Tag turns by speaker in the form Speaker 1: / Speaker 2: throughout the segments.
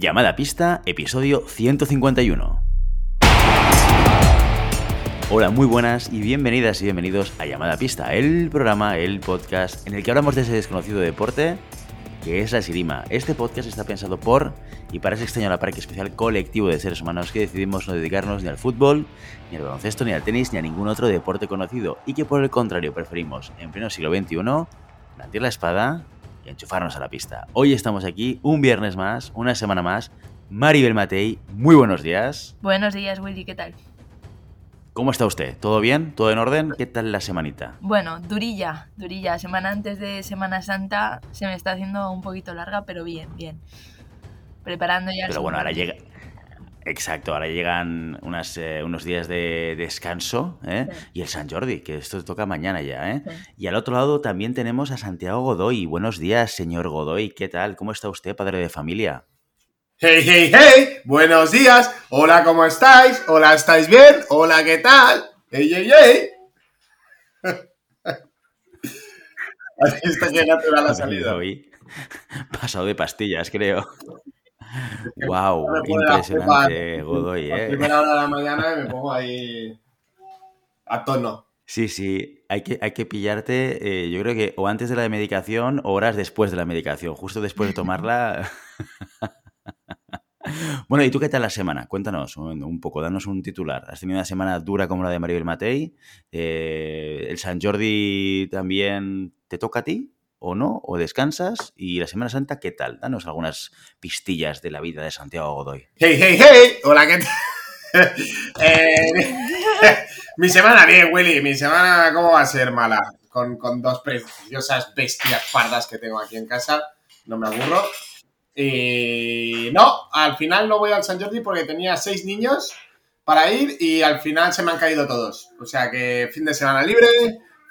Speaker 1: Llamada Pista, episodio 151. Hola, muy buenas y bienvenidas y bienvenidos a Llamada Pista, el programa, el podcast en el que hablamos de ese desconocido deporte que es la esgrima. Este podcast está pensado por y para ese extraño parque especial colectivo de seres humanos que decidimos no dedicarnos ni al fútbol, ni al baloncesto, ni al tenis, ni a ningún otro deporte conocido y que por el contrario preferimos, en pleno siglo XXI, blandir la espada y enchufarnos a la pista. Hoy estamos aquí, un viernes más, una semana más. Maribel Matei, muy buenos días.
Speaker 2: Buenos días, Willy, ¿qué tal?
Speaker 1: ¿Cómo está usted? ¿Todo bien? ¿Todo en orden? ¿Qué tal la semanita?
Speaker 2: Bueno, durilla, durilla. Semana antes de Semana Santa se me está haciendo un poquito larga, pero bien, bien. Preparando ya el
Speaker 1: Pero bueno, ahora llega... Exacto, ahora llegan unas, eh, unos días de descanso ¿eh?
Speaker 2: Sí.
Speaker 1: y el San Jordi, que esto toca mañana ya. ¿eh?
Speaker 2: Sí.
Speaker 1: Y al otro lado también tenemos a Santiago Godoy. Buenos días, señor Godoy. ¿Qué tal? ¿Cómo está usted, padre de familia?
Speaker 3: Hey, hey, hey, buenos días. Hola, ¿cómo estáis? Hola, ¿estáis bien? Hola, ¿qué tal? Hey, hey, hey. Así está que natural la salida.
Speaker 1: Pasado de pastillas, creo. Wow, impresionante. Godoy.
Speaker 3: A
Speaker 1: ¿eh?
Speaker 3: primera hora de la mañana y me pongo ahí a tono.
Speaker 1: Sí, sí, hay que, hay que pillarte, eh, yo creo que o antes de la medicación o horas después de la medicación, justo después de tomarla. bueno, ¿y tú qué tal la semana? Cuéntanos un, un poco, danos un titular. ¿Has tenido una semana dura como la de Maribel Matei? Eh, ¿El San Jordi también te toca a ti? ¿O no? ¿O descansas? ¿Y la Semana Santa qué tal? Danos algunas pistillas de la vida de Santiago Godoy.
Speaker 3: Hey, hey, hey. Hola, ¿qué tal? Eh, mi semana bien, Willy. Mi semana, ¿cómo va a ser mala? Con, con dos preciosas bestias pardas que tengo aquí en casa. No me aburro. Y no, al final no voy al San Jordi porque tenía seis niños para ir y al final se me han caído todos. O sea que fin de semana libre,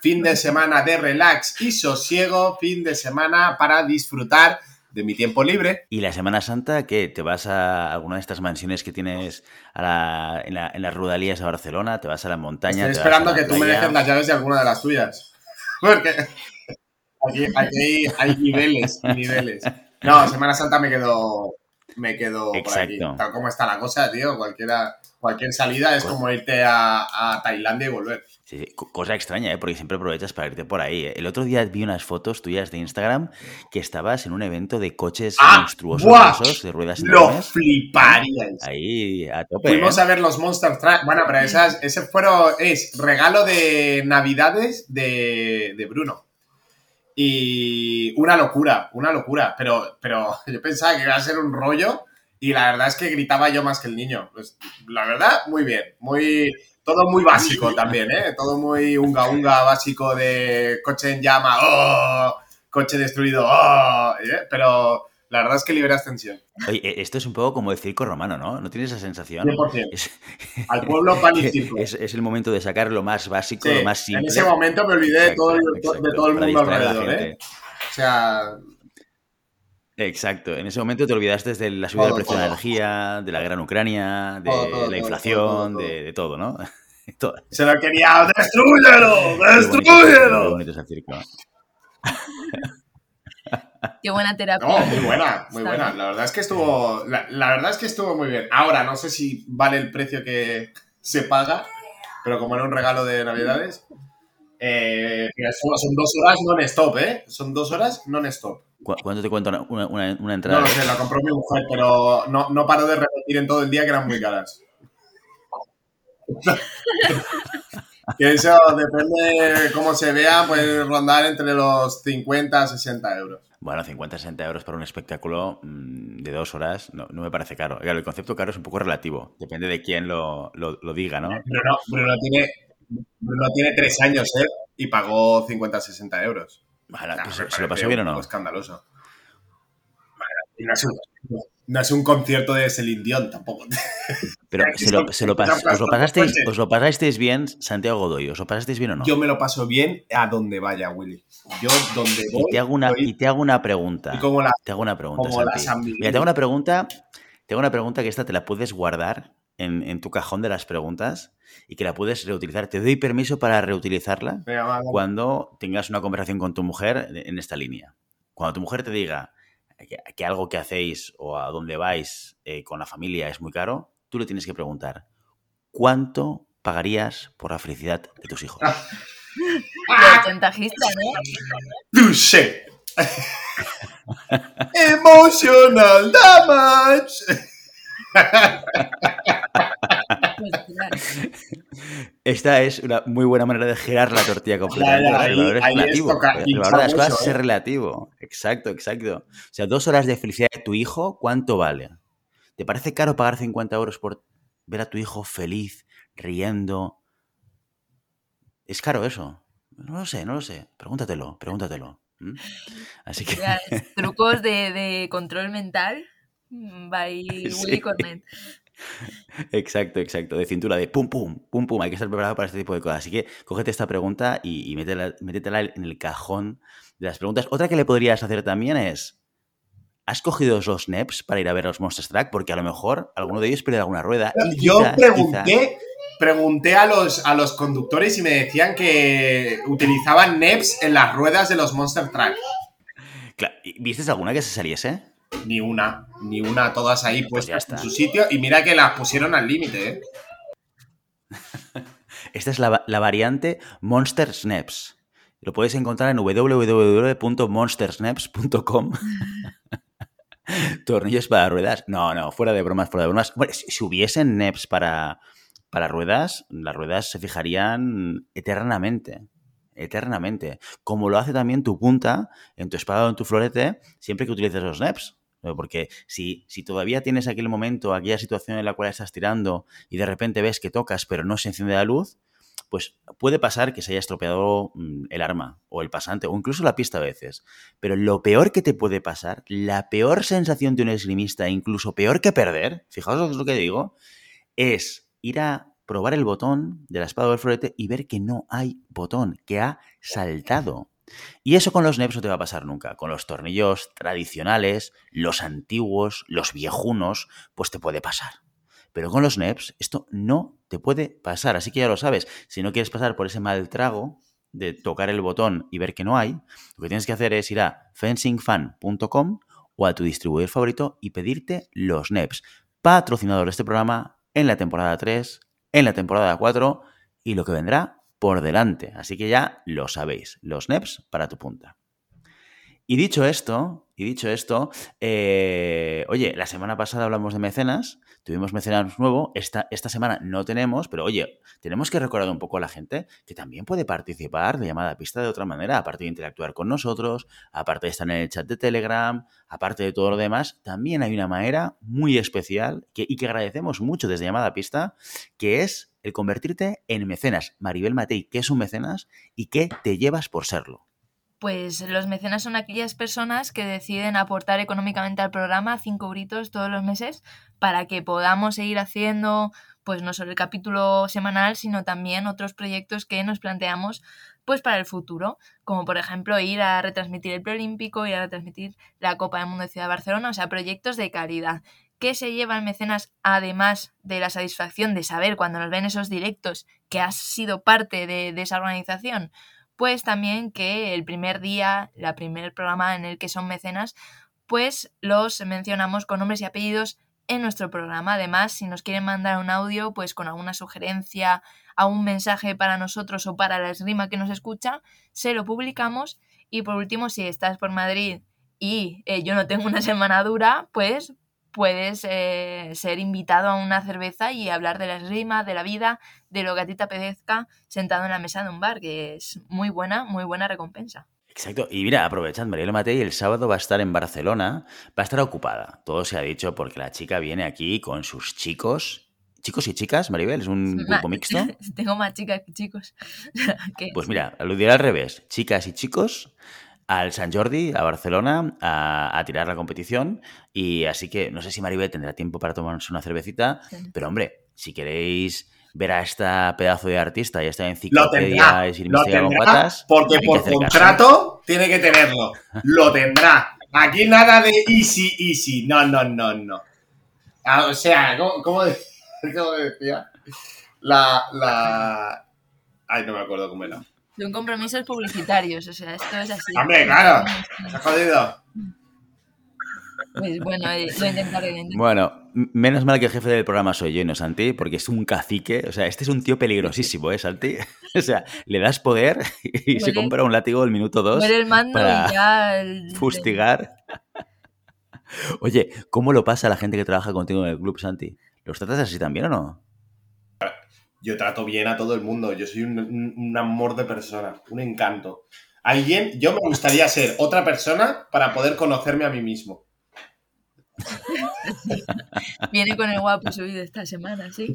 Speaker 3: fin de semana de relax y sosiego, fin de semana para disfrutar de mi tiempo libre.
Speaker 1: ¿Y la Semana Santa qué? ¿Te vas a alguna de estas mansiones que tienes a la- en, la- en las rudalías de Barcelona? ¿Te vas a la montaña?
Speaker 3: Estoy esperando que tú me
Speaker 1: playa?
Speaker 3: dejes las llaves de alguna de las tuyas. Porque aquí, aquí hay, hay niveles, niveles. No, Semana Santa me quedo, me quedo por aquí.
Speaker 1: Exacto.
Speaker 3: Tal como está la cosa, tío. Cualquiera, cualquier salida es
Speaker 1: Pues-
Speaker 3: como irte a, a Tailandia y volver.
Speaker 1: Sí, sí, co- cosa extraña, ¿eh? porque siempre aprovechas para irte por ahí. ¿eh? El otro día vi unas fotos tuyas de Instagram que estabas en un evento de coches
Speaker 3: ¡Ah!
Speaker 1: monstruosos, de ruedas
Speaker 3: Lo
Speaker 1: enormes.
Speaker 3: fliparíais.
Speaker 1: Ahí, a tope.
Speaker 3: Fuimos
Speaker 1: ¿eh?
Speaker 3: a ver los Monster Truck. Bueno, pero esas, ese fueron, es regalo de Navidades de, de Bruno. Y una locura, una locura. Pero, pero yo pensaba que iba a ser un rollo y la verdad es que gritaba yo más que el niño. Pues, la verdad, muy bien. Muy, todo muy básico también, ¿eh? Todo muy unga unga básico de coche en llama, ¡oh! coche destruido, ¡oh! ¿eh? Pero la verdad es que liberas tensión.
Speaker 1: Oye, eh, esto es un poco como el circo romano, ¿no? ¿No tienes esa sensación?
Speaker 3: 100%.
Speaker 1: Es,
Speaker 3: Al pueblo pan y circo.
Speaker 1: es, es el momento de sacar lo más básico,
Speaker 3: Sí,
Speaker 1: lo más simple.
Speaker 3: en ese momento me olvidé de todo, el-
Speaker 1: Exacto,
Speaker 3: de todo el mundo alrededor. ¿eh? O sea,
Speaker 1: Exacto, en ese momento te olvidaste de la subida
Speaker 3: Todo,
Speaker 1: del precio de la energía, de la gran Ucrania, de
Speaker 3: Todo, todo,
Speaker 1: la inflación,
Speaker 3: todo, todo, todo.
Speaker 1: De, de todo, ¿no? Todo.
Speaker 3: se lo quería. ¡Destrúyelo!
Speaker 1: Qué bonito, qué bonito es el circo.
Speaker 2: Qué buena terapia.
Speaker 3: No, muy buena, muy buena. La verdad es que estuvo. La, la verdad es que estuvo muy bien. Ahora, no sé si vale el precio que se paga, pero como era un regalo de Navidades. Eh, son dos horas non-stop, ¿eh? Son dos horas non-stop.
Speaker 1: ¿Cu- ¿Cuánto te cuenta una, una- una- una
Speaker 3: No
Speaker 1: entrada?
Speaker 3: lo sé, la compró mi mujer, pero no, no paro de repetir en todo el día que eran muy caras. que eso depende de cómo se vea, puede rondar entre los 50 a 60 euros.
Speaker 1: Bueno, 50, 60 euros para un espectáculo mm, de dos horas no, no me parece caro. Claro, el concepto caro es un poco relativo. Depende de quién lo, lo- lo diga, ¿no?
Speaker 3: Bruno, Bruno tiene, Bruno tiene tres años, ¿eh? Y pagó 50 60 euros. Nah,
Speaker 1: pues, ¿Se lo pasó bien o no?
Speaker 3: escandaloso. No es, un, no es un concierto de Celine Dion tampoco.
Speaker 1: Pero se lo, se lo pas-
Speaker 3: son
Speaker 1: ¿os, lo pasasteis,
Speaker 3: coches.
Speaker 1: ¿os lo pasasteis bien, Santiago Godoy? ¿Os lo pasasteis bien o no?
Speaker 3: Yo me lo paso bien a donde vaya, Willy. Yo donde voy.
Speaker 1: y, te hago una, y te hago una pregunta.
Speaker 3: y como la
Speaker 1: Te hago una pregunta,
Speaker 3: como la.
Speaker 1: Mira, te hago una pregunta, te hago una pregunta que esta te la puedes guardar en, en tu cajón de las preguntas y que la puedes reutilizar. Te doy permiso para reutilizarla
Speaker 3: Venga, va, va.
Speaker 1: cuando tengas una conversación con tu mujer en esta línea. Cuando tu mujer te diga, que, algo que hacéis o a dónde vais eh, con la familia es muy caro, tú le tienes que preguntar, ¿cuánto pagarías por la felicidad de tus hijos?
Speaker 2: chantajista,
Speaker 3: ¿no? Touché. Emotional damage.
Speaker 1: Esta es una muy buena manera de girar la tortilla completamente. el valor es relativo. el valor de las cosas es ¿eh? relativo. Exacto, exacto. O sea, dos horas de felicidad de tu hijo, ¿cuánto vale? ¿Te parece caro pagar 50 euros por ver a tu hijo feliz, riendo? ¿Es caro eso? No lo sé, no lo sé. Pregúntatelo, pregúntatelo. Así que...
Speaker 2: trucos de, control mental by Willy Cornet.
Speaker 1: Exacto, exacto. De cintura, de pum, pum, pum, pum. Hay que estar preparado para este tipo de cosas. Así que cógete esta pregunta y, métetela, en el cajón de las preguntas. Otra que le podrías hacer también es: ¿has cogido los NEPs para ir a ver los Monster Track? Porque a lo mejor alguno de ellos pierde alguna rueda.
Speaker 3: Yo pregunté, pregunté a los, a los conductores y me decían que utilizaban NEPs en las ruedas de los Monster Track.
Speaker 1: ¿Viste alguna que se saliese?
Speaker 3: Ni una, ni una, todas ahí pues puestas en su sitio. Y mira que las pusieron al límite, ¿eh?
Speaker 1: Esta es la, variante Monster Snaps. Lo puedes encontrar en www.monstersnaps.com. Tornillos para ruedas. No, no, fuera de bromas, fuera de bromas. si, hubiesen NEPs para, para ruedas, las ruedas se fijarían eternamente eternamente. Como lo hace también tu punta en tu espada o en tu florete siempre que utilices los NEPs. Porque si, si todavía tienes aquel momento, aquella situación en la cual estás tirando y de repente ves que tocas pero no se enciende la luz, pues puede pasar que se haya estropeado mm, el arma o el pasante o incluso la pista a veces. Pero lo peor que te puede pasar, la peor sensación de un esgrimista, incluso peor que perder, fijaos lo que digo, es ir a probar el botón de la espada o el florete y ver que no hay botón, que ha saltado. Y eso con los NEPs no te va a pasar nunca. Con los tornillos tradicionales, los antiguos, los viejunos, pues te puede pasar. Pero con los NEPs esto no te puede pasar. Así que ya lo sabes. Si no quieres pasar por ese mal trago de tocar el botón y ver que no hay, lo que tienes que hacer es ir a fencingfan.com o a tu distribuidor favorito y pedirte los NEPs. Patrocinador de este programa en la temporada 3 en la temporada 4 y lo que vendrá por delante. Así que ya lo sabéis, los NEPs para tu punta. Y dicho esto, y dicho esto, eh, oye, la semana pasada hablamos de mecenas, tuvimos mecenas nuevo, esta, esta semana no tenemos, pero oye, tenemos que recordar un poco a la gente que también puede participar de llamada pista de otra manera, aparte de interactuar con nosotros, aparte de estar en el chat de Telegram, aparte de todo lo demás, también hay una manera muy especial que, y que agradecemos mucho desde llamada pista, que es el convertirte en mecenas. Maribel Matei, ¿qué es un mecenas y qué te llevas por serlo?
Speaker 2: Pues los mecenas son aquellas personas que deciden aportar económicamente al programa cinco gritos todos los meses para que podamos seguir haciendo pues no solo el capítulo semanal, sino también otros proyectos que nos planteamos pues para el futuro, como por ejemplo ir a retransmitir el preolímpico, ir a retransmitir la Copa del Mundo de Ciudad de Barcelona, o sea, proyectos de calidad. ¿Qué se lleva el mecenas además de la satisfacción de saber cuando nos ven esos directos que has sido parte de esa organización? Pues también que el primer día, la primer programa en el que son mecenas, pues los mencionamos con nombres y apellidos en nuestro programa. Además, si nos quieren mandar un audio, pues con alguna sugerencia, a un mensaje para nosotros o para la esgrima que nos escucha, se lo publicamos. Y por último, si estás por Madrid y eh, yo no tengo una semana dura, pues puedes eh, ser invitado a una cerveza y hablar de la esgrima, de la vida, de lo que a ti te apetezca, sentado en la mesa de un bar, que es muy buena, muy buena recompensa.
Speaker 1: Exacto. Y mira, aprovechad, Mariela Matei el sábado va a estar en Barcelona, va a estar ocupada. Todo se ha dicho porque la chica viene aquí con sus chicos. ¿Chicos y chicas, Maribel? ¿Es un grupo mixto?
Speaker 2: Tengo más chicas que chicos.
Speaker 1: Pues mira, lo diré al revés. Chicas y chicos al San Jordi, a Barcelona, a, tirar la competición. Y así que no sé si Maribel tendrá tiempo para tomarse una cervecita, pero hombre, si queréis ver a esta pedazo de artista y esta enciclopedia
Speaker 3: y lo tendrá, porque por contrato tiene que tenerlo. Lo tendrá. Aquí nada de easy, easy. No, no, no, no. Ah, o sea, ¿cómo, decía? La, la... Ay, no me acuerdo cómo era.
Speaker 2: Son compromisos publicitarios, o sea, esto es así.
Speaker 3: Hombre, claro, se ha jodido.
Speaker 2: Pues bueno, eh, lo intentaré. Lo intentaré.
Speaker 1: Bueno, menos mal que el jefe del programa soy yo y no Santi, porque es un cacique. O sea, este es un tío peligrosísimo, ¿eh, Santi? O sea, le das poder y se compra un látigo el minuto dos
Speaker 2: Muere el mando
Speaker 1: para
Speaker 2: y ya. el-
Speaker 1: fustigar. Oye, ¿cómo lo pasa la gente que trabaja contigo en el club, Santi? ¿Los tratas así también o no?
Speaker 3: Yo trato bien a todo el mundo. Yo soy un, un- un amor de persona, un encanto. Alguien, yo me gustaría ser otra persona para poder conocerme a mí mismo.
Speaker 2: Viene con el guapo subido esta semana, sí.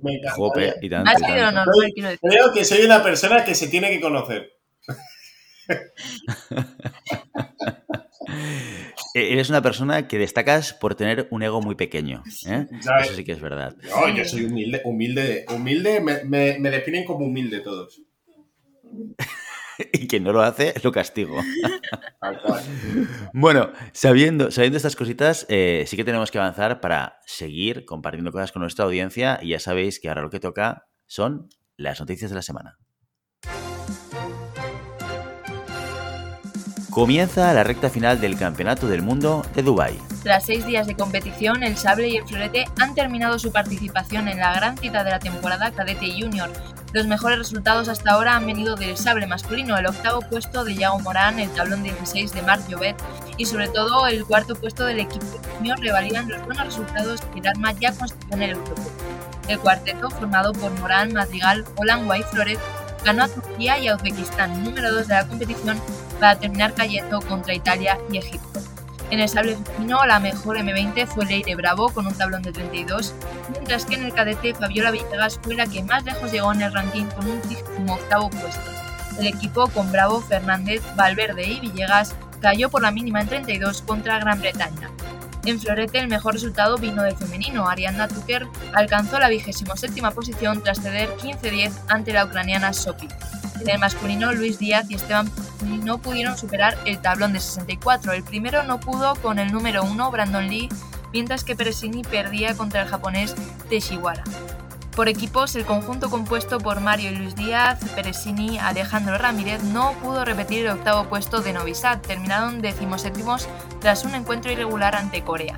Speaker 3: Me encantaría.
Speaker 1: Jope, y tanto, y tanto.
Speaker 3: Creo que soy una persona que se tiene que conocer.
Speaker 1: E- Eres una persona que destacas por tener un ego muy pequeño. ¿eh? Eso sí que es verdad.
Speaker 3: No, yo soy humilde, humilde, humilde, me, me- me definen como humilde todos.
Speaker 1: Y quien no lo hace, lo castigo. Bueno, sabiendo, sabiendo estas cositas, eh, sí que tenemos que avanzar para seguir compartiendo cosas con nuestra audiencia. Y ya sabéis que ahora lo que toca son las noticias de la semana. Comienza la recta final del Campeonato del Mundo de Dubái.
Speaker 2: Tras seis días de competición, el sable y el florete han terminado su participación en la gran cita de la temporada cadete junior. Los mejores resultados hasta ahora han venido del sable masculino, el octavo puesto de Yago Morán, el tablón 16 de Marc Llobet y sobre todo el cuarto puesto del equipo junior revalidan los buenos resultados que el arma ya consiguió en el grupo. El cuarteto, formado por Morán, Madrigal, Olangua y Flores, ganó a Turquía y a Uzbekistán, número 2 de la competición, para terminar cayendo contra Italia y Egipto. En el sable femenino, la mejor M20 fue Leire Bravo con un tablón de 32, mientras que en el cadete Fabiola Villegas fue la que más lejos llegó en el ranking con un 38 puesto. El equipo con Bravo, Fernández, Valverde y Villegas cayó por la mínima en 32 contra Gran Bretaña. En Florete el mejor resultado vino del femenino. Ariadna Tucker alcanzó la vigésimo séptima posición tras ceder 15-10 ante la ucraniana Sopi. En el masculino, Luis Díaz y Esteban no pudieron superar el tablón de 64. El primero no pudo con el número 1, Brandon Lee, mientras que Peresini perdía contra el japonés Teshiwara. Por equipos, el conjunto compuesto por Mario y Luis Díaz, Peresini, Alejandro Ramírez no pudo repetir el octavo puesto de Novi Sad, terminaron decimoséptimos tras un encuentro irregular ante Corea.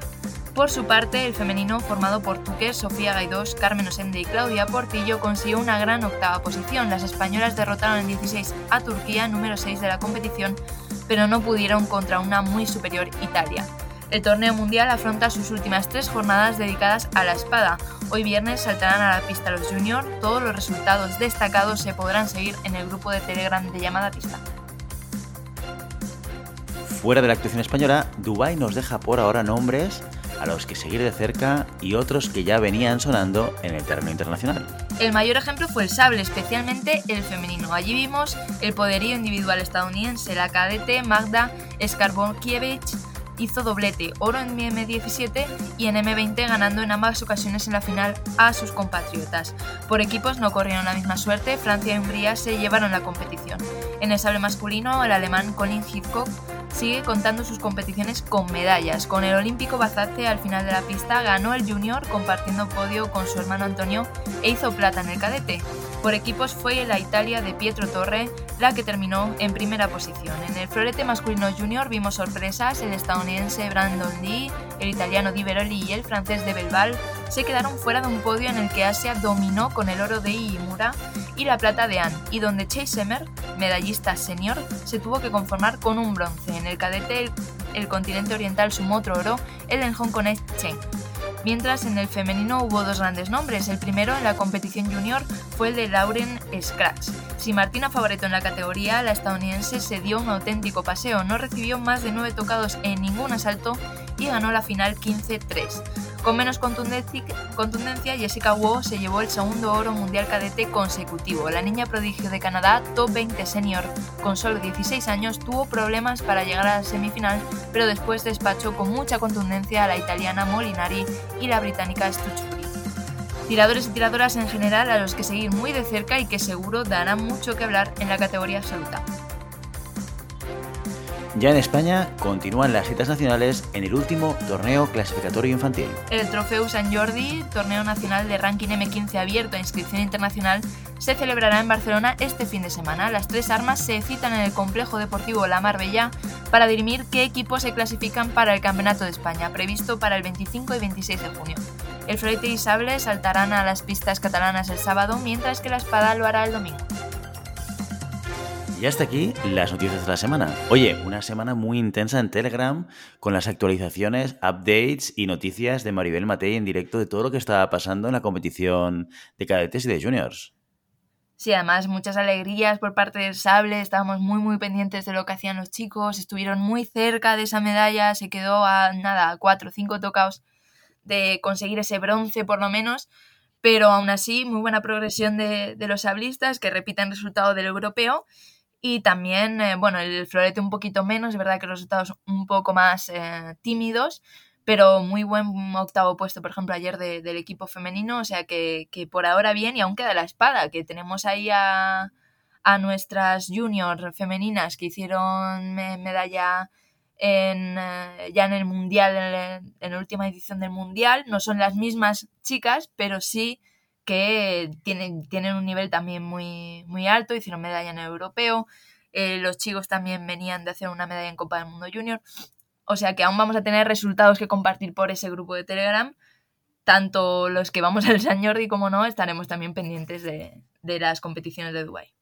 Speaker 2: Por su parte, el femenino, formado por Tuque, Sofía Gaidós, Carmen Osende y Claudia Portillo, consiguió una gran octava posición. Las españolas derrotaron en 16 a Turquía, número 6 de la competición, pero no pudieron contra una muy superior Italia. El torneo mundial afronta sus últimas tres jornadas dedicadas a la espada. Hoy viernes saltarán a la pista los juniors. Todos los resultados destacados se podrán seguir en el grupo de Telegram de llamada pista.
Speaker 1: Fuera de la actuación española, Dubái nos deja por ahora nombres a los que seguir de cerca y otros que ya venían sonando en el terreno internacional.
Speaker 2: El mayor ejemplo fue el sable, especialmente el femenino. Allí vimos el poderío individual estadounidense. La cadete Magda Skarbonkiewicz hizo doblete, oro en M17 y en M20 ganando en ambas ocasiones en la final a sus compatriotas. Por equipos no corrieron la misma suerte, Francia y Hungría se llevaron la competición. En el sable masculino, el alemán Colin Hitchcock sigue contando sus competiciones con medallas. Con el olímpico Bazace al final de la pista ganó el junior compartiendo podio con su hermano Antonio e hizo plata en el cadete. Por equipos fue la Italia de Pietro Torre la que terminó en primera posición. En el florete masculino junior vimos sorpresas, el estadounidense Brandon Lee, el italiano Di Veroli y el francés de Belval se quedaron fuera de un podio en el que Asia dominó con el oro de Iimura y la plata de Anne, y donde Chase Emmer, medallista senior, se tuvo que conformar con un bronce. En el cadete el, continente oriental sumó otro oro, el en hongkonés Chen. Mientras en el femenino hubo dos grandes nombres. El primero en la competición junior fue el de Lauren Scratch. Sin Martina Favoreto en la categoría, la estadounidense se dio un auténtico paseo. No recibió más de nueve tocados en ningún asalto y ganó la final 15-3. Con menos contundencia, Jessica Wu se llevó el segundo oro mundial cadete consecutivo. La niña prodigio de Canadá, top 20 senior, con solo 16 años, tuvo problemas para llegar a la semifinal, pero después despachó con mucha contundencia a la italiana Molinari y la británica Stuchbury. Tiradores y tiradoras en general a los que seguir muy de cerca y que seguro darán mucho que hablar en la categoría absoluta.
Speaker 1: Ya en España continúan las citas nacionales en el último torneo clasificatorio infantil.
Speaker 2: El Trofeu San Jordi, torneo nacional de ranking M15 abierto a inscripción internacional, se celebrará en Barcelona este fin de semana. Las tres armas se citan en el complejo deportivo La Marbella para dirimir qué equipos se clasifican para el Campeonato de España, previsto para el 25 y 26 de junio. El florete y sable saltarán a las pistas catalanas el sábado, mientras que la espada lo hará el domingo.
Speaker 1: Y hasta aquí las noticias de la semana. Oye, una semana muy intensa en Telegram con las actualizaciones, updates y noticias de Maribel Matei en directo de todo lo que estaba pasando en la competición de cadetes y de juniors.
Speaker 2: Sí, además muchas alegrías por parte del sable, estábamos muy muy pendientes de lo que hacían los chicos, estuvieron muy cerca de esa medalla, se quedó a nada, cuatro o cinco tocados de conseguir ese bronce por lo menos, pero aún así muy buena progresión de, de los sablistas que repiten resultado del europeo y también, eh, bueno, el florete un poquito menos, es verdad que los resultados un poco más eh, tímidos, pero muy buen octavo puesto, por ejemplo, ayer del equipo femenino, o sea que, por ahora bien, y aún queda la espada, que tenemos ahí a, a nuestras juniors femeninas que hicieron medalla en, eh, ya en el Mundial, en, en, la última edición del Mundial, no son las mismas chicas, pero sí que tienen, tienen un nivel también muy, muy alto, hicieron medalla en el europeo, eh, los chicos también venían de hacer una medalla en Copa del Mundo Junior, o sea que aún vamos a tener resultados que compartir por ese grupo de Telegram, tanto los que vamos al San Jordi como no, estaremos también pendientes de, de las competiciones de Dubai.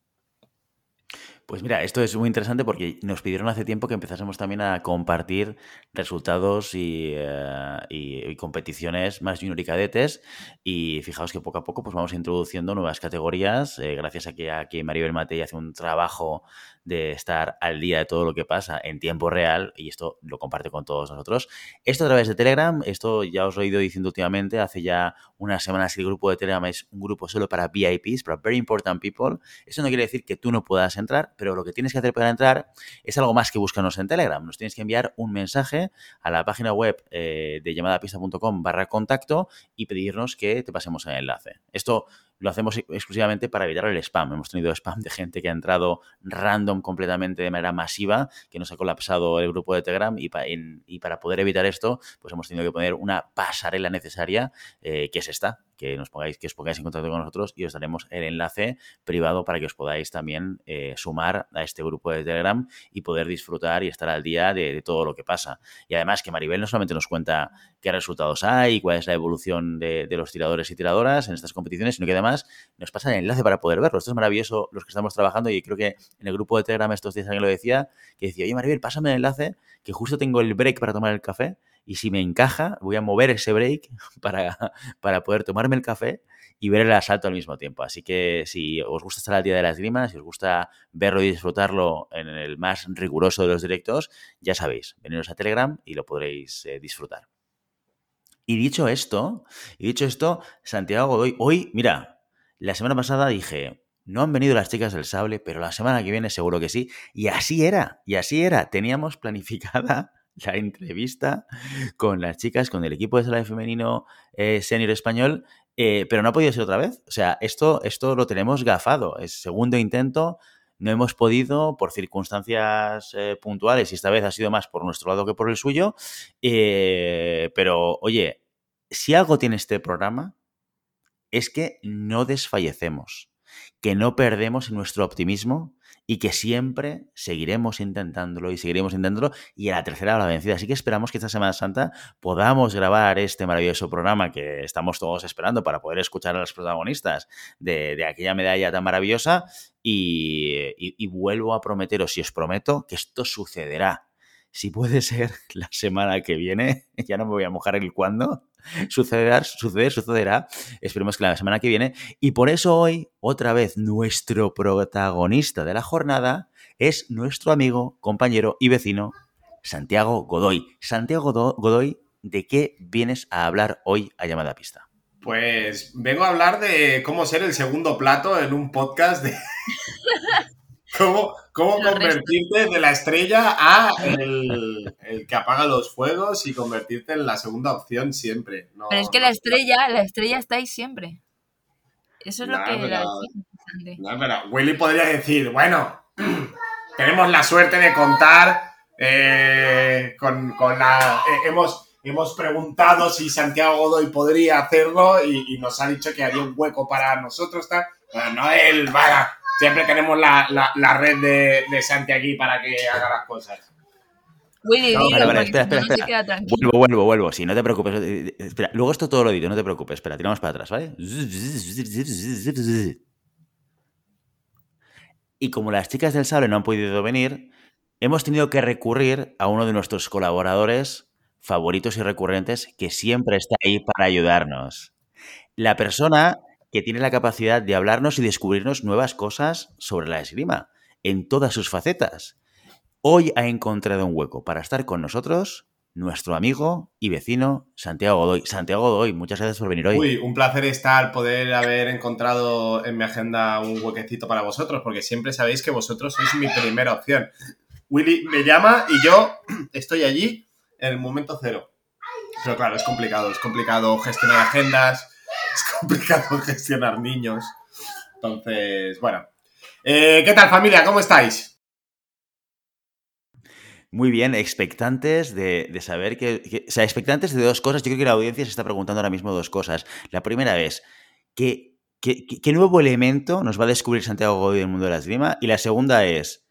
Speaker 1: Pues mira, esto es muy interesante porque nos pidieron hace tiempo que empezásemos también a compartir resultados y, eh, competiciones más junior y cadetes. Y fijaos que poco a poco pues vamos introduciendo nuevas categorías, eh, gracias a que aquí Maribel Matei hace un trabajo de estar al día de todo lo que pasa en tiempo real y esto lo comparte con todos nosotros. Esto a través de Telegram, esto ya os he ido diciendo últimamente, hace ya unas semanas el grupo de Telegram es un grupo solo para VIPs, para Very Important People. Eso no quiere decir que tú no puedas entrar, pero lo que tienes que hacer para entrar es algo más que buscarnos en Telegram. Nos tienes que enviar un mensaje a la página web eh, de llamadapista.com barra contacto y pedirnos que te pasemos el enlace. Esto lo hacemos exclusivamente para evitar el spam. Hemos tenido spam de gente que ha entrado random completamente de manera masiva, que nos ha colapsado el grupo de Telegram y, para poder evitar esto, pues hemos tenido que poner una pasarela necesaria, eh, que es esta, que nos pongáis, que os pongáis en contacto con nosotros y os daremos el enlace privado para que os podáis también eh, sumar a este grupo de Telegram y poder disfrutar y estar al día de, todo lo que pasa. Y además que Maribel no solamente nos cuenta qué resultados hay, cuál es la evolución de, los tiradores y tiradoras en estas competiciones, sino que además nos pasa el enlace para poder verlo. Esto es maravilloso los que estamos trabajando y creo que en el grupo de Telegram estos días alguien lo decía, que decía, oye Maribel, pásame el enlace, que justo tengo el break para tomar el café y si me encaja, voy a mover ese break para, para poder tomarme el café y ver el asalto al mismo tiempo. Así que si os gusta estar al día de las grimas, si os gusta verlo y disfrutarlo en el más riguroso de los directos, ya sabéis, veniros a Telegram y lo podréis eh, disfrutar. Y dicho esto, y dicho esto, Santiago Godoy, hoy, mira, la semana pasada dije, no han venido las chicas del sable, pero la semana que viene seguro que sí. Y así era, y así era. Teníamos planificada la entrevista con las chicas, con el equipo de sala femenino eh, senior español, eh, pero no ha podido ser otra vez. O sea, esto, esto lo tenemos gafado. Es segundo intento, no hemos podido por circunstancias eh, puntuales y esta vez ha sido más por nuestro lado que por el suyo. pero, oye, si algo tiene este programa es que no desfallecemos, que no perdemos nuestro optimismo y que siempre seguiremos intentándolo y seguiremos intentándolo y a la tercera la vencida. Así que esperamos que esta Semana Santa podamos grabar este maravilloso programa que estamos todos esperando para poder escuchar a los protagonistas de, aquella medalla tan maravillosa y, y vuelvo a prometeros y os prometo que esto sucederá. Si puede ser la semana que viene, ya no me voy a mojar el cuándo, sucederá, suceder, sucederá. Esperemos que la semana que viene. Y por eso hoy, otra vez, nuestro protagonista de la jornada es nuestro amigo, compañero y vecino, Santiago Godoy. Santiago Godoy, ¿de qué vienes a hablar hoy a llamada pista?
Speaker 3: Pues vengo a hablar de cómo ser el segundo plato en un podcast de, ¿Cómo, convertirte de la estrella a el, que apaga los fuegos y convertirte en la segunda opción siempre?
Speaker 2: pero es que la estrella, la estrella está ahí siempre. Eso es lo que...
Speaker 3: no, pero Willy podría decir, bueno, tenemos la suerte de contar eh, con, con la... eh, hemos, hemos preguntado si Santiago Godoy podría hacerlo y, y nos ha dicho que haría un hueco para nosotros. Tal. Bueno, no él, vaya. Siempre tenemos la, la, la red de, de Santi aquí para que haga las cosas.
Speaker 2: Willy,
Speaker 3: No,
Speaker 1: Vale, espera, espera,
Speaker 2: no.
Speaker 1: Vuelvo, vuelvo, vuelvo. Sí, no te preocupes. Eh, eh, Espera, luego esto todo lo edito, no te preocupes. Espera, tiramos para atrás, ¿vale? Y como las chicas del sable no han podido venir, hemos tenido que recurrir a uno de nuestros colaboradores favoritos y recurrentes que siempre está ahí para ayudarnos. La persona que tiene la capacidad de hablarnos y descubrirnos nuevas cosas sobre la esgrima, en todas sus facetas. Hoy ha encontrado un hueco para estar con nosotros nuestro amigo y vecino Santiago Godoy. Santiago Godoy, muchas gracias por venir hoy.
Speaker 3: Uy, un placer estar, poder haber encontrado en mi agenda un huequecito para vosotros, porque siempre sabéis que vosotros sois mi primera opción. Willy me llama y yo estoy allí en el momento cero. Pero claro, es complicado, es complicado gestionar agendas, es complicado gestionar niños. Entonces, bueno. Eh, ¿Qué tal familia? ¿Cómo estáis?
Speaker 1: Muy bien, expectantes de, de saber que, O sea, expectantes de dos cosas. Yo creo que la audiencia se está preguntando ahora mismo dos cosas. La primera es, ¿qué, qué, qué- qué nuevo elemento nos va a descubrir Santiago Godoy del mundo de la esgrima? Y la segunda es,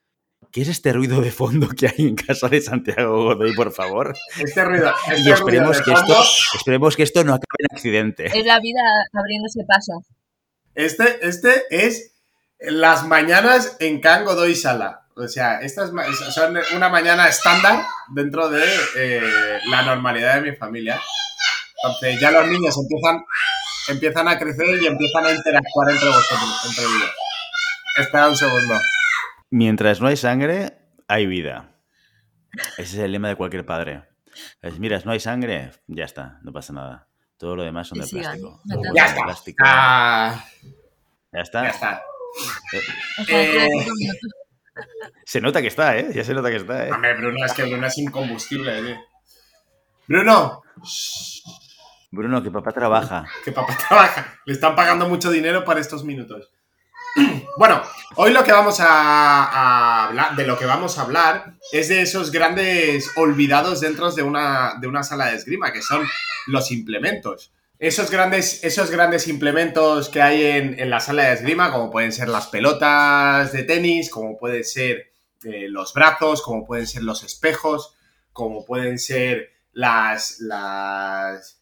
Speaker 1: ¿qué es este ruido de fondo que hay en casa de Santiago Godoy, por favor?
Speaker 3: Este ruido, este
Speaker 1: Y esperemos
Speaker 3: ruido
Speaker 1: que, esto, esperemos que esto no acabe en accidente.
Speaker 2: Es la vida abriéndose paso.
Speaker 3: Este, este es las mañanas en Can Godoy Sala. O sea, estas son una mañana estándar dentro de eh, la normalidad de mi familia. Entonces ya los niños empiezan, empiezan a crecer y empiezan a interactuar entre vosotros, entre ellos. Espera un segundo.
Speaker 1: Mientras no hay sangre, hay vida. Ese es el lema de cualquier padre. Es, miras, no hay sangre, ya está, no pasa nada. Todo lo demás son de plástico.
Speaker 3: Ya está.
Speaker 1: plástico.
Speaker 3: Ah,
Speaker 1: Ya está.
Speaker 3: ya está. Eh,
Speaker 2: minutos.
Speaker 1: Se nota que está, ¿eh? Ya se nota que está, ¿eh?
Speaker 3: Hombre, Bruno, es que Bruno es incombustible. tío. Bruno,
Speaker 1: Bruno, que papá trabaja.
Speaker 3: que papá trabaja. Le están pagando mucho dinero para estos minutos. Bueno, hoy lo que vamos a, hablar, de lo que vamos a hablar es de esos grandes olvidados dentro de una, de una sala de esgrima, que son los implementos. Esos grandes, esos grandes implementos que hay en, la sala de esgrima, como pueden ser las pelotas de tenis, como pueden ser eh, los brazos, como pueden ser los espejos, como pueden ser las, las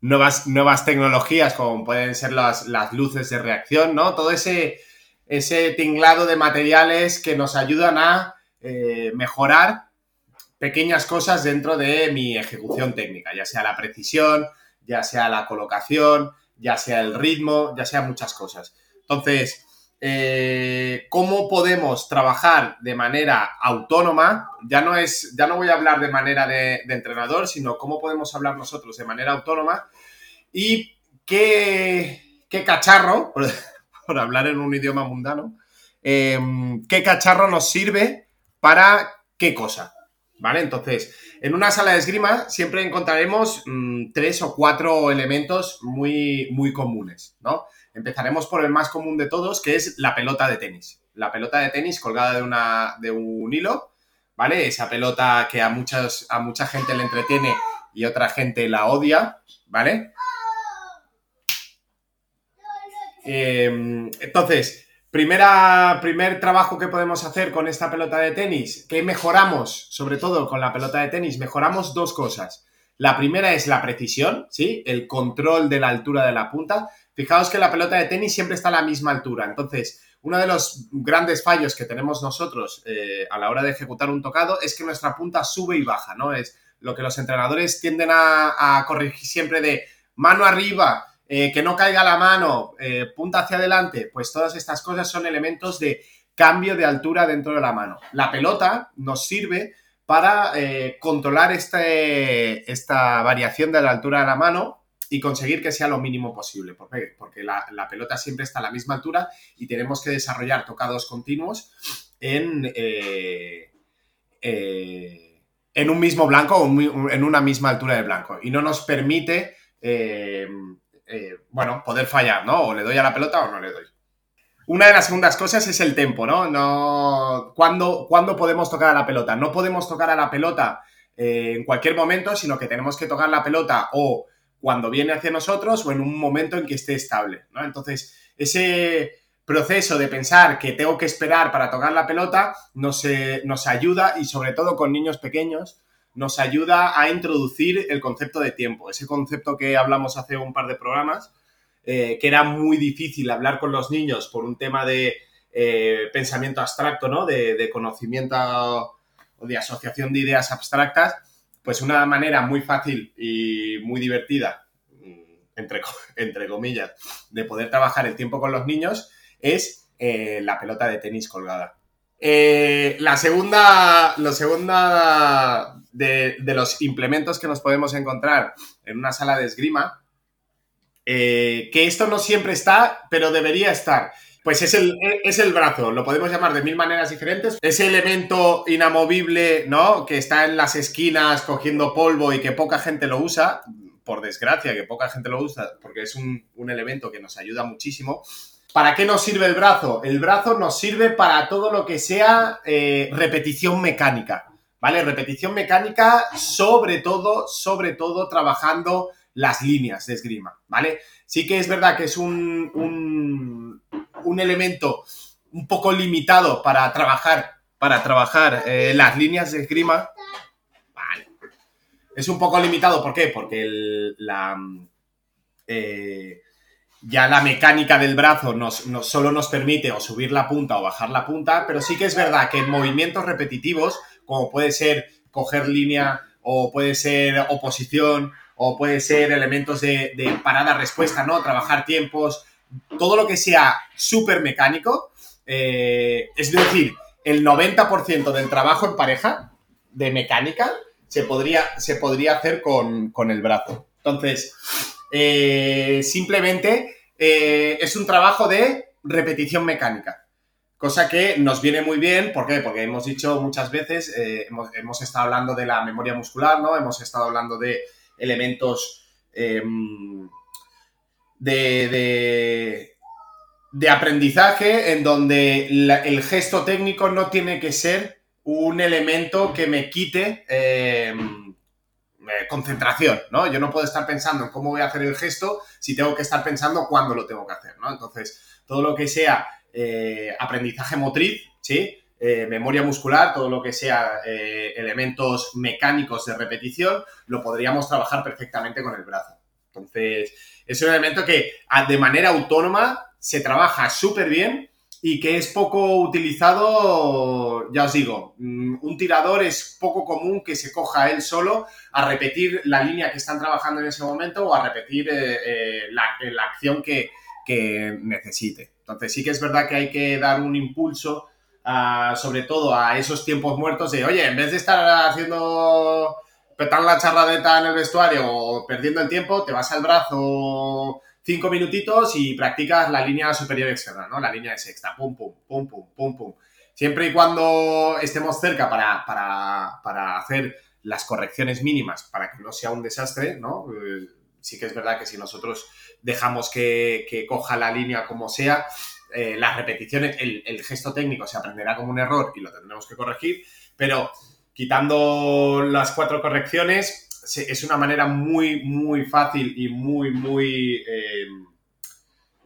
Speaker 3: nuevas, nuevas tecnologías, como pueden ser las, las luces de reacción, ¿no? Todo ese, ese tinglado de materiales que nos ayudan a eh, mejorar pequeñas cosas dentro de mi ejecución técnica, ya sea la precisión, ya sea la colocación, ya sea el ritmo, ya sea muchas cosas. Entonces, eh, ¿cómo podemos trabajar de manera autónoma? Ya no es, ya no voy a hablar de manera de, entrenador, sino cómo podemos hablar nosotros de manera autónoma y qué, cacharro, por, hablar en un idioma mundano, eh, qué cacharro nos sirve para qué cosa. ¿Vale? Entonces, en una sala de esgrima siempre encontraremos mmm, tres o cuatro elementos muy, muy comunes, ¿no? Empezaremos por el más común de todos, que es la pelota de tenis. La pelota de tenis colgada de, una, de un hilo, ¿vale? Esa pelota que a, muchas, a mucha gente le entretiene y otra gente la odia, ¿vale? Eh, entonces, primera, primer trabajo que podemos hacer con esta pelota de tenis, que mejoramos, sobre todo con la pelota de tenis, mejoramos dos cosas. La primera es la precisión, ¿sí? El control de la altura de la punta. Fijaos que la pelota de tenis siempre está a la misma altura. Entonces, uno de los grandes fallos que tenemos nosotros eh, a la hora de ejecutar un tocado es que nuestra punta sube y baja, ¿no? Es lo que los entrenadores tienden a, a corregir siempre de mano arriba, eh, que no caiga la mano, eh, punta hacia adelante, pues todas estas cosas son elementos de cambio de altura dentro de la mano. La pelota nos sirve para eh, controlar este, esta variación de la altura de la mano y conseguir que sea lo mínimo posible. ¿Por qué? Porque la, la, pelota siempre está a la misma altura y tenemos que desarrollar tocados continuos en, en un mismo blanco o en una misma altura de blanco. Y no nos permite, bueno, poder fallar, ¿no? O le doy a la pelota o no le doy. una de las segundas cosas es el tempo, ¿no? no ¿cuándo, podemos tocar a la pelota? No podemos tocar a la pelota eh, en cualquier momento, sino que tenemos que tocar la pelota o cuando viene hacia nosotros o en un momento en que esté estable, ¿no? Entonces, ese proceso de pensar que tengo que esperar para tocar la pelota nos, nos ayuda y sobre todo con niños pequeños nos ayuda a introducir el concepto de tiempo, ese concepto que hablamos hace un par de programas, eh, que era muy difícil hablar con los niños por un tema de eh, pensamiento abstracto, ¿no? De, conocimiento o de asociación de ideas abstractas, pues una manera muy fácil y muy divertida, mm, entre, comillas, de poder trabajar el tiempo con los niños es eh, la pelota de tenis colgada. La segunda, segunda de, de, los implementos que nos podemos encontrar en una sala de esgrima eh, que esto no siempre está, pero debería estar. Pues es el, es el brazo, lo podemos llamar de mil maneras diferentes. Ese elemento inamovible, ¿no? Que está en las esquinas cogiendo polvo y que poca gente lo usa, por desgracia que poca gente lo usa, porque es un, elemento que nos ayuda muchísimo. ¿Para qué nos sirve el brazo? El brazo nos sirve para todo lo que sea eh, repetición mecánica, ¿vale? Repetición mecánica, sobre todo, sobre todo trabajando las líneas de esgrima, ¿vale? Sí que es verdad que es un, un, elemento un poco limitado para trabajar, para trabajar eh, las líneas de esgrima. Vale. Es un poco limitado, ¿por qué? Porque la, eh, ya la mecánica del brazo nos, solo nos permite o subir la punta o bajar la punta, pero sí que es verdad que en movimientos repetitivos, como puede ser coger línea o puede ser oposición o puede ser elementos de, parada-respuesta, ¿no? Trabajar tiempos, todo lo que sea súper mecánico, eh, es decir, el 90% del trabajo en pareja de mecánica se podría, se podría hacer con, el brazo. Entonces, eh, simplemente eh, es un trabajo de repetición mecánica. Cosa que nos viene muy bien, ¿por qué? Porque hemos dicho muchas veces, hemos, hemos, estado hablando de la memoria muscular, ¿no? Hemos estado hablando de elementos em, de, de, aprendizaje en donde el gesto técnico no tiene que ser un elemento que me quite eh, concentración, ¿no? Yo no puedo estar pensando en cómo voy a hacer el gesto si tengo que estar pensando cuándo lo tengo que hacer, ¿no? Entonces, todo lo que sea eh, aprendizaje motriz, ¿sí? Eh, memoria muscular, todo lo que sea eh, elementos mecánicos de repetición, lo podríamos trabajar perfectamente con el brazo. Entonces, es un elemento que de manera autónoma se trabaja súper bien y que es poco utilizado, ya os digo, mm, un tirador es poco común que se coja él solo a repetir la línea que están trabajando en ese momento o a repetir eh, la, la, acción que, que necesite. Entonces sí que es verdad que hay que dar un impulso sobre todo a esos tiempos muertos de, oye, en vez de estar haciendo petar la charradeta en el vestuario o perdiendo el tiempo, te vas al brazo cinco minutitos y practicas la línea superior externa, ¿no? La línea de sexta, pum, pum, pum, pum, pum, pum. Siempre y cuando estemos cerca para, para, hacer las correcciones mínimas para que no sea un desastre, ¿no? Eh, sí que es verdad que si nosotros dejamos que, que coja la línea como sea, eh, las repeticiones, el, gesto técnico se aprenderá como un error y lo tendremos que corregir, pero quitando las cuatro correcciones es una manera muy, muy fácil y muy, muy eh,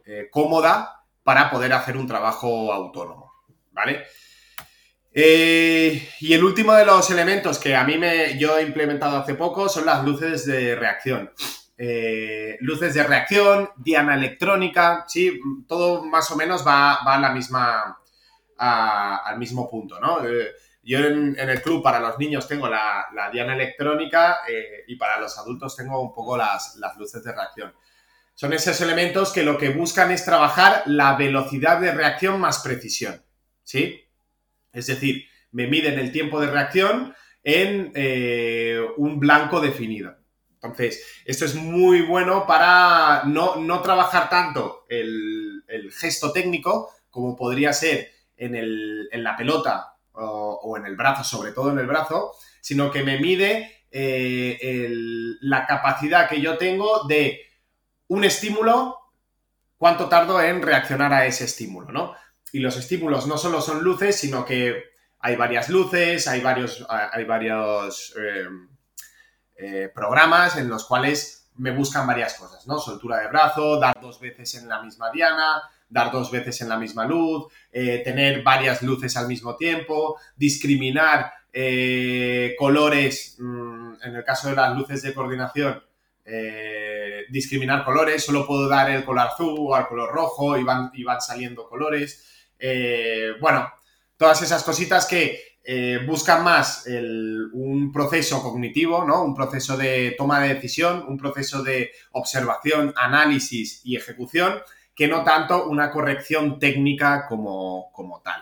Speaker 3: eh, cómoda para poder hacer un trabajo autónomo, ¿vale? y el último de los elementos que a mí me, yo he implementado hace poco son las luces de reacción. Eh, luces de reacción, diana electrónica, sí, todo más o menos va, a la misma, al mismo punto, ¿no? Eh, yo en, el club para los niños tengo la, diana electrónica eh, y para los adultos tengo un poco las, las luces de reacción. Son esos elementos que lo que buscan es trabajar la velocidad de reacción más precisión, ¿sí? Es decir, me miden el tiempo de reacción en un blanco definido. Entonces, esto es muy bueno para no, trabajar tanto el, gesto técnico como podría ser en, la pelota o, en el brazo, sobre todo en el brazo, sino que me mide eh, la capacidad que yo tengo de un estímulo, cuánto tardo en reaccionar a ese estímulo, ¿no? Y los estímulos no solo son luces, sino que hay varias luces, hay varios, hay varios eh, eh, programas en los cuales me buscan varias cosas, ¿no? Soltura de brazo, dar dos veces en la misma diana, dar dos veces en la misma luz, eh, tener varias luces al mismo tiempo, discriminar colores, mm, en el caso de las luces de coordinación, discriminar colores, solo puedo dar el color azul o el color rojo y van, y van saliendo colores. bueno, todas esas cositas que eh, buscan más un proceso cognitivo, ¿no? Un proceso de toma de decisión, un proceso de observación, análisis y ejecución, que no tanto una corrección técnica como, como tal.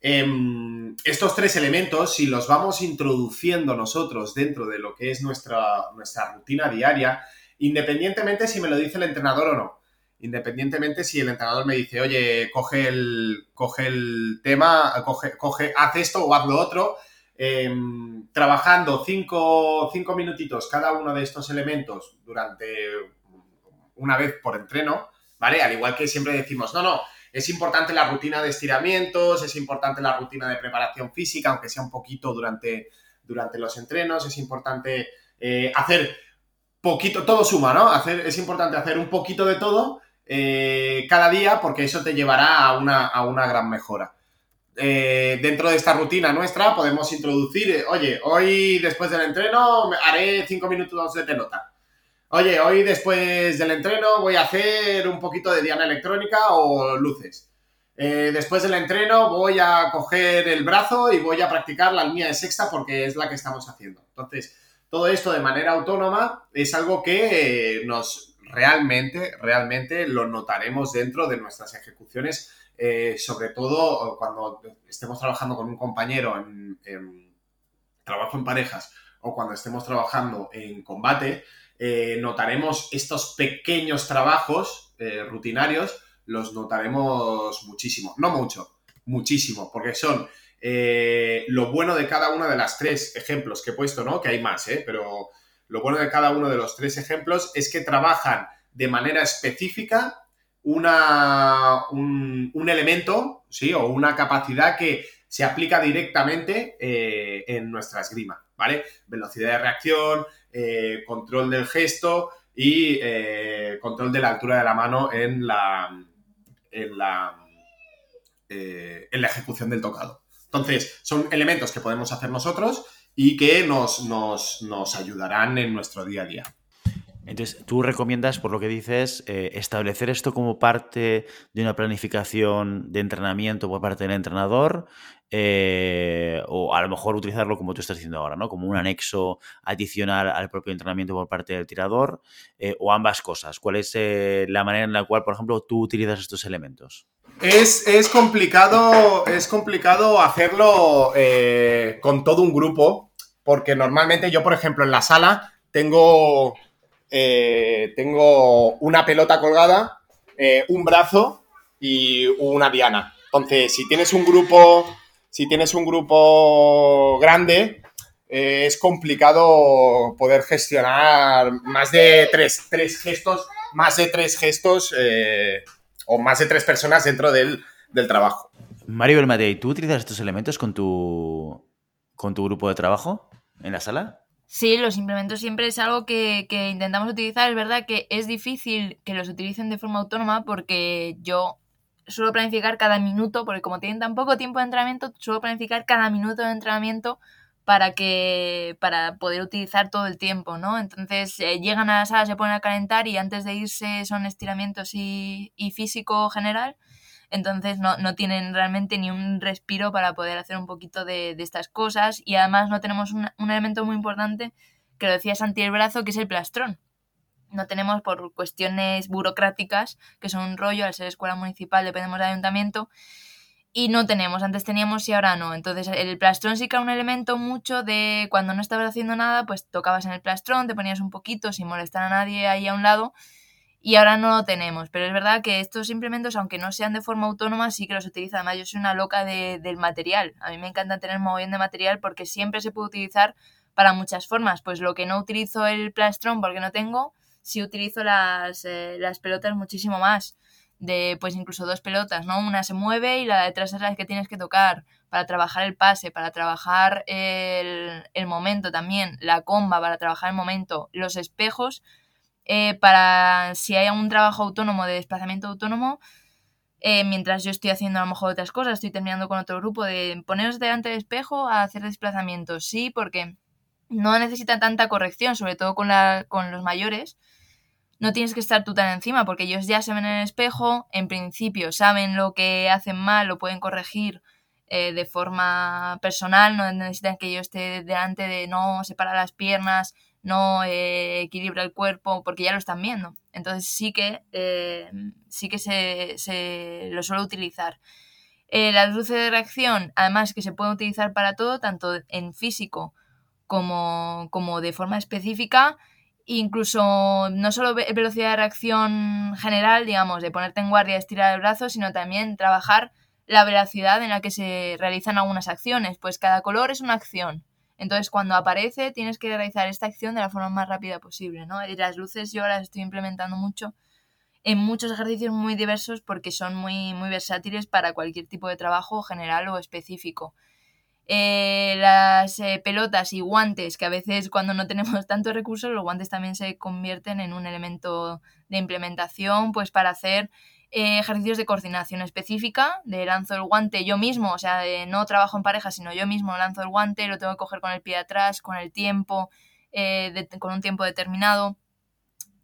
Speaker 3: Em, estos tres elementos, si los vamos introduciendo nosotros dentro de lo que es nuestra, nuestra rutina diaria, independientemente si me lo dice el entrenador o no, independientemente si el entrenador me dice, oye, coge el, coge el tema, coge, coge, haz esto o haz lo otro, em, trabajando cinco, cinco, minutitos cada uno de estos elementos durante una vez por entreno, ¿vale? Al igual que siempre decimos, no, no, es importante la rutina de estiramientos, es importante la rutina de preparación física, aunque sea un poquito durante, durante los entrenos, es importante eh, hacer poquito, todo suma, ¿no? Hacer, es importante hacer un poquito de todo eh, cada día porque eso te llevará a una, a una gran mejora. Eh, dentro de esta rutina nuestra podemos introducir, oye, hoy después del entreno haré 5 minutos de pelota. Oye, hoy después del entreno voy a hacer un poquito de diana electrónica o luces. después del entreno voy a coger el brazo y voy a practicar la línea de sexta porque es la que estamos haciendo. Entonces, todo esto de manera autónoma es algo que nos realmente, realmente lo notaremos dentro de nuestras ejecuciones, eh, sobre todo cuando estemos trabajando con un compañero en, trabajo en parejas o cuando estemos trabajando en combate, eh, notaremos estos pequeños trabajos eh, rutinarios, los notaremos muchísimo, no mucho, muchísimo, porque son lo bueno de cada una de las tres ejemplos que he puesto, ¿no? Que hay más, Pero lo bueno de cada uno de los tres ejemplos es que trabajan de manera específica una, un, elemento, ¿sí? O una capacidad que se aplica directamente eh, en nuestra esgrima, ¿vale? Velocidad de reacción, eh, control del gesto y eh, control de la altura de la mano en la, en la, en la ejecución del tocado. Entonces, son elementos que podemos hacer nosotros y que nos, nos, ayudarán en nuestro día a día.
Speaker 1: Entonces, tú recomiendas, por lo que dices, eh, establecer esto como parte de una planificación de entrenamiento por parte del entrenador, eh, o a lo mejor utilizarlo como tú estás diciendo ahora, ¿no? Como un anexo adicional al propio entrenamiento por parte del tirador, eh, o ambas cosas. ¿Cuál es la manera en la cual, por ejemplo, tú utilizas estos elementos?
Speaker 3: Es, es complicado, es complicado hacerlo con todo un grupo, porque normalmente yo, por ejemplo, en la sala tengo eh, tengo una pelota colgada, eh, un brazo y una diana. Entonces, si tienes un grupo, si tienes un grupo grande, eh, es complicado poder gestionar más de tres, gestos, más de tres gestos o más de tres personas dentro del, trabajo.
Speaker 1: Mario Belmadei, ¿tú utilizas estos elementos con tu, con tu grupo de trabajo en la sala?
Speaker 2: Sí, los implementos siempre es algo que, intentamos utilizar. Es verdad que es difícil que los utilicen de forma autónoma porque yo suelo planificar cada minuto, porque como tienen tan poco tiempo de entrenamiento, suelo planificar cada minuto de entrenamiento para que para poder utilizar todo el tiempo, ¿no? Entonces eh, llegan a la sala, se ponen a calentar y antes de irse son estiramientos y, y físico general entonces no, no, tienen realmente ni un respiro para poder hacer un poquito de, de estas cosas y además no tenemos un, un, elemento muy importante que lo decía Santi el brazo, que es el plastrón. No tenemos por cuestiones burocráticas, que son un rollo, al ser escuela municipal dependemos del ayuntamiento, y no tenemos, antes teníamos y ahora no. Entonces el plastrón sí que era un elemento mucho de cuando no estabas haciendo nada, pues tocabas en el plastrón, te ponías un poquito sin molestar a nadie ahí a un lado y ahora no lo tenemos. Pero es verdad que estos implementos, aunque no sean de forma autónoma, sí que los utiliza. Además, yo soy una loca del material. A mí me encanta tener mogollón de material porque siempre se puede utilizar para muchas formas. Pues lo que no utilizo el plastrón porque no tengo, sí utilizo las, eh, las pelotas muchísimo más. de pues incluso dos pelotas, ¿no? Una se mueve y la de detrás es la que tienes que tocar para trabajar el pase, para trabajar el, el momento también, la comba para trabajar el momento, los espejos eh, para si hay algún trabajo autónomo de desplazamiento autónomo, eh, mientras yo estoy haciendo a lo mejor otras cosas, estoy terminando con otro grupo, de poneros delante del espejo a hacer desplazamientos. Sí, porque no necesita tanta corrección, sobre todo con, la, con los mayores. No tienes que estar tú tan encima porque ellos ya se ven en el espejo, en principio saben lo que hacen mal, lo pueden corregir eh, de forma personal, no necesitan que yo esté delante de no separar las piernas, no eh, equilibra el cuerpo, porque ya lo están viendo. Entonces sí que, eh, sí que se, lo suele utilizar. Eh, las luces de reacción, además que se pueden utilizar para todo, tanto en físico como, como de forma específica, incluso no solo velocidad de reacción general, digamos, de ponerte en guardia estirar el brazo, sino también trabajar la velocidad en la que se realizan algunas acciones, pues cada color es una acción. Entonces, cuando aparece, tienes que realizar esta acción de la forma más rápida posible, ¿no? Las luces yo las estoy implementando mucho en muchos ejercicios muy diversos porque son muy, muy versátiles para cualquier tipo de trabajo general o específico. Eh, las eh, pelotas y guantes, que a veces cuando no tenemos tantos recursos, los guantes también se convierten en un elemento de implementación, pues para hacer eh, ejercicios de coordinación específica, de lanzo el guante yo mismo, o sea, no trabajo en pareja, sino yo mismo lanzo el guante, lo tengo que coger con el pie atrás, con el tiempo, eh, con un tiempo determinado.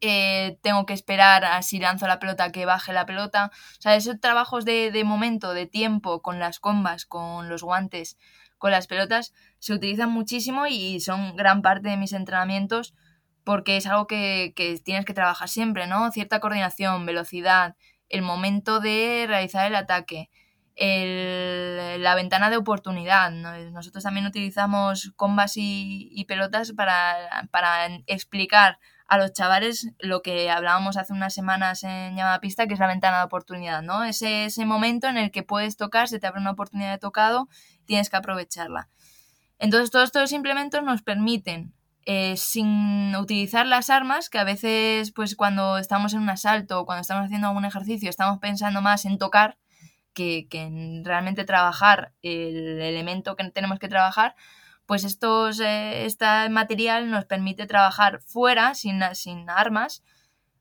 Speaker 2: Eh, tengo que esperar a si lanzo la pelota que baje la pelota. O sea, esos trabajos de, de momento, de tiempo, con las combas, con los guantes, con las pelotas, se utilizan muchísimo y son gran parte de mis entrenamientos porque es algo que tienes que trabajar siempre, ¿no? Cierta coordinación, velocidad, el momento de realizar el ataque, la ventana de oportunidad. Nosotros también utilizamos combas y, pelotas para, explicar a los chavales lo que hablábamos hace unas semanas en llamada pista, que es la ventana de oportunidad, ¿no? Ese, ese momento en el que puedes tocar, se te abre una oportunidad de tocado, tienes que aprovecharla. Entonces, todos estos implementos nos permiten eh, sin utilizar las armas, que a veces, pues cuando estamos en un asalto o cuando estamos haciendo algún ejercicio, estamos pensando más en tocar que, en realmente trabajar el elemento que tenemos que trabajar, pues estos, eh, este material nos permite trabajar fuera, sin, sin armas,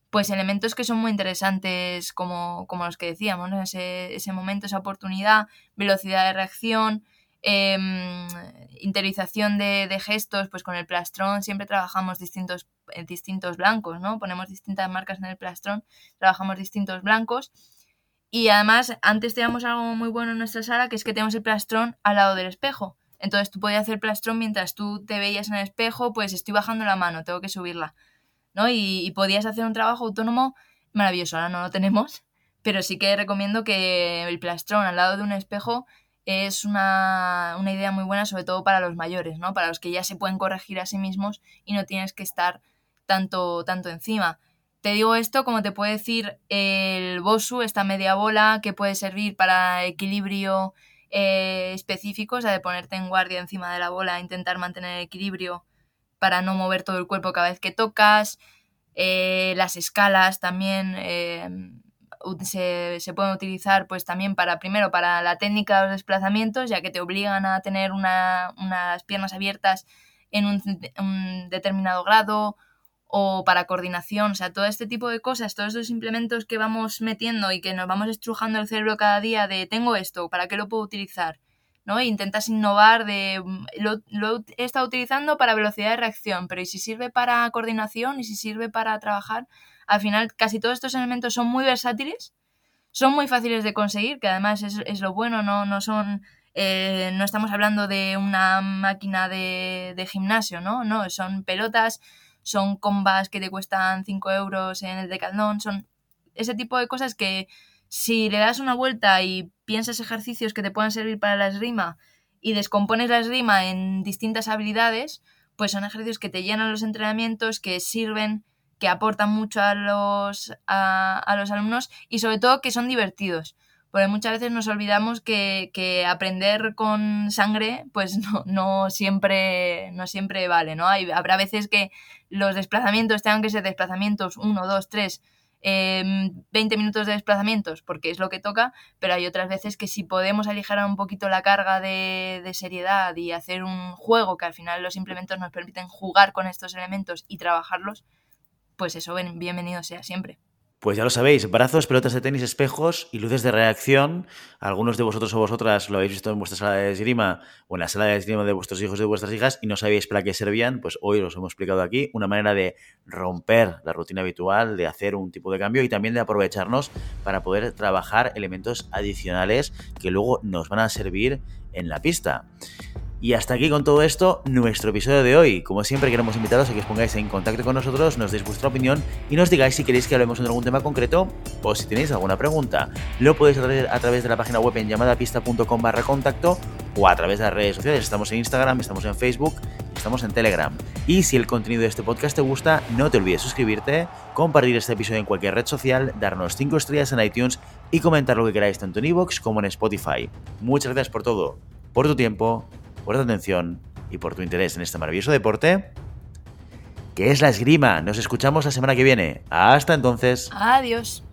Speaker 2: pues elementos que son muy interesantes como, como los que decíamos, ese, ese momento, esa oportunidad, velocidad de reacción, eh, interiorización de, gestos, pues con el plastrón siempre trabajamos distintos, eh, distintos blancos, ¿no? Ponemos distintas marcas en el plastrón, trabajamos distintos blancos. Y además, antes teníamos algo muy bueno en nuestra sala, que es que tenemos el plastrón al lado del espejo. Entonces tú podías hacer plastrón mientras tú te veías en el espejo, pues estoy bajando la mano, tengo que subirla, ¿no? Y, y podías hacer un trabajo autónomo maravilloso. Ahora no lo tenemos, pero sí que recomiendo que el plastrón al lado de un espejo es una, idea muy buena, sobre todo para los mayores, ¿no? Para los que ya se pueden corregir a sí mismos y no tienes que estar tanto, tanto encima. Te digo esto como te puede decir el Bosu, esta media bola que puede servir para equilibrio eh, específico, o sea, de ponerte en guardia encima de la bola, intentar mantener el equilibrio para no mover todo el cuerpo cada vez que tocas. Eh, las escalas también, eh, se, se, pueden utilizar pues también para, primero, para la técnica de los desplazamientos, ya que te obligan a tener una, unas piernas abiertas en un, determinado grado o para coordinación, o sea, todo este tipo de cosas, todos estos implementos que vamos metiendo y que nos vamos estrujando el cerebro cada día de tengo esto, ¿para qué lo puedo utilizar? ¿no? E intentas innovar de lo, lo, he estado utilizando para velocidad de reacción, pero ¿y si sirve para coordinación? ¿Y si sirve para trabajar? Al final casi todos estos elementos son muy versátiles, son muy fáciles de conseguir, que además es, lo bueno, no, no son... Eh, no estamos hablando de una máquina de, de, gimnasio, ¿no? No, son pelotas, son combas que te cuestan 5 euros en el decathlon, son ese tipo de cosas que si le das una vuelta y piensas ejercicios que te puedan servir para la esgrima y descompones la esgrima en distintas habilidades, pues son ejercicios que te llenan los entrenamientos, que sirven que aportan mucho a los, a, los alumnos y sobre todo que son divertidos. Porque muchas veces nos olvidamos que, que aprender con sangre, pues no, no, siempre, no siempre vale, ¿no? Hay, habrá veces que los desplazamientos tengan que ser desplazamientos 1, 2, 3 20 em, minutos de desplazamientos porque es lo que toca, pero hay otras veces que si podemos aligerar un poquito la carga de, de seriedad y hacer un juego que al final los implementos nos permiten jugar con estos elementos y trabajarlos, pues eso bienvenido sea siempre.
Speaker 1: Pues ya lo sabéis, brazos, pelotas de tenis, espejos y luces de reacción. Algunos de vosotros o vosotras lo habéis visto en vuestra sala de esgrima o en la sala de esgrima de vuestros hijos y de vuestras hijas y no sabíais para qué servían, pues hoy os hemos explicado aquí una manera de romper la rutina habitual, de hacer un tipo de cambio y también de aprovecharnos para poder trabajar elementos adicionales que luego nos van a servir en la pista. Y hasta aquí con todo esto, nuestro episodio de hoy. Como siempre, queremos invitaros a que os pongáis en contacto con nosotros, nos deis vuestra opinión y nos digáis si queréis que hablemos de algún tema concreto o si tenéis alguna pregunta. Lo podéis hacer a través de la página web en llamadapista.com barra contacto o a través de las redes sociales. Estamos en Instagram, estamos en Facebook, estamos en Telegram. Y si el contenido de este podcast te gusta, no te olvides suscribirte, compartir este episodio en cualquier red social, darnos 5 estrellas en iTunes y comentar lo que queráis tanto en iVoox como en Spotify. Muchas gracias por todo, por tu tiempo por tu atención y por tu interés en este maravilloso deporte, que es la esgrima. Nos escuchamos la semana que viene. Hasta entonces.
Speaker 2: Adiós.